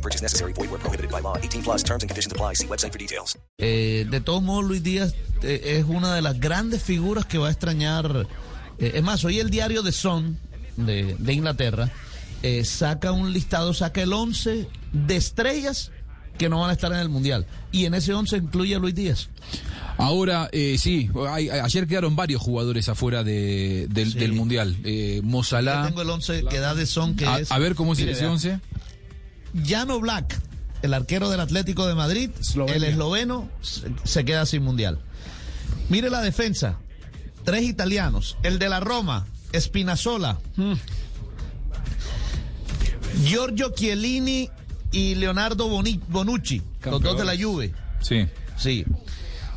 No purchase necessary. Void where prohibited by law. 18 plus terms and conditions apply. See website for details. Eh, de todos modos, Luis Díaz eh, es una de las grandes figuras que va a extrañar. eh, es más, hoy el diario The Sun de, de Inglaterra eh, saca un listado, saca el 11 de estrellas que no van a estar en el Mundial. Y en ese 11 incluye a Luis Díaz. Ahora, eh, sí, hay- ayer quedaron varios jugadores afuera de- del, Sí. del Mundial. Eh, Mo Yo Salah. tengo el 11 que da The Sun, que a, es a ver cómo es Mire, ese vea. 11. Llano Black, el arquero del Atlético de Madrid, el esloveno, se, queda sin mundial. Mire la defensa, tres italianos, el de la Roma, Spinazzola, Giorgio Chiellini y Leonardo Bonucci, los dos de la Juve. Sí. Sí.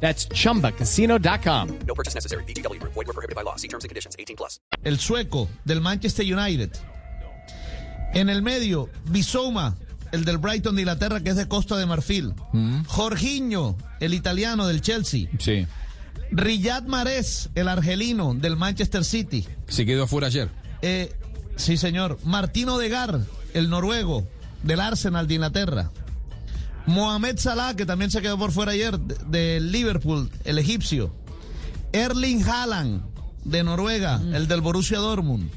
That's chumbacasino.com. No purchase necessary. VGW Group. Void where prohibited by law. See terms and conditions. 18 plus. el sueco del Manchester United. En el medio, Bissouma, el del Brighton de Inglaterra, que es de Costa de Marfil. Jorginho, el italiano del Chelsea. Sí. Riyad Mahrez, el argelino del Manchester City. Se quedó afuera ayer. Eh, sí, señor. Martino Degar, el noruego del Arsenal de Inglaterra. Mohamed Salah, que también se quedó por fuera ayer, de- del Liverpool, el egipcio. Erling Haaland, de Noruega, el del Borussia Dortmund.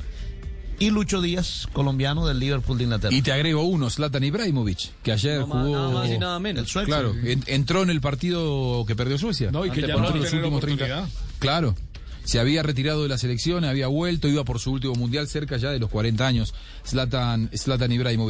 Y Lucho Díaz, colombiano del Liverpool de Inglaterra. Y te agrego uno, Zlatan Ibrahimovic, que ayer jugó. nada más y nada menos. El sueco. Claro, en- entró en el partido que perdió Suecia. No, y que ya no los últimos 30. oportunidad. Claro. Se había retirado de la selección, había vuelto, iba por su último mundial cerca ya de los 40 años. Zlatan, Zlatan Ibrahimovic.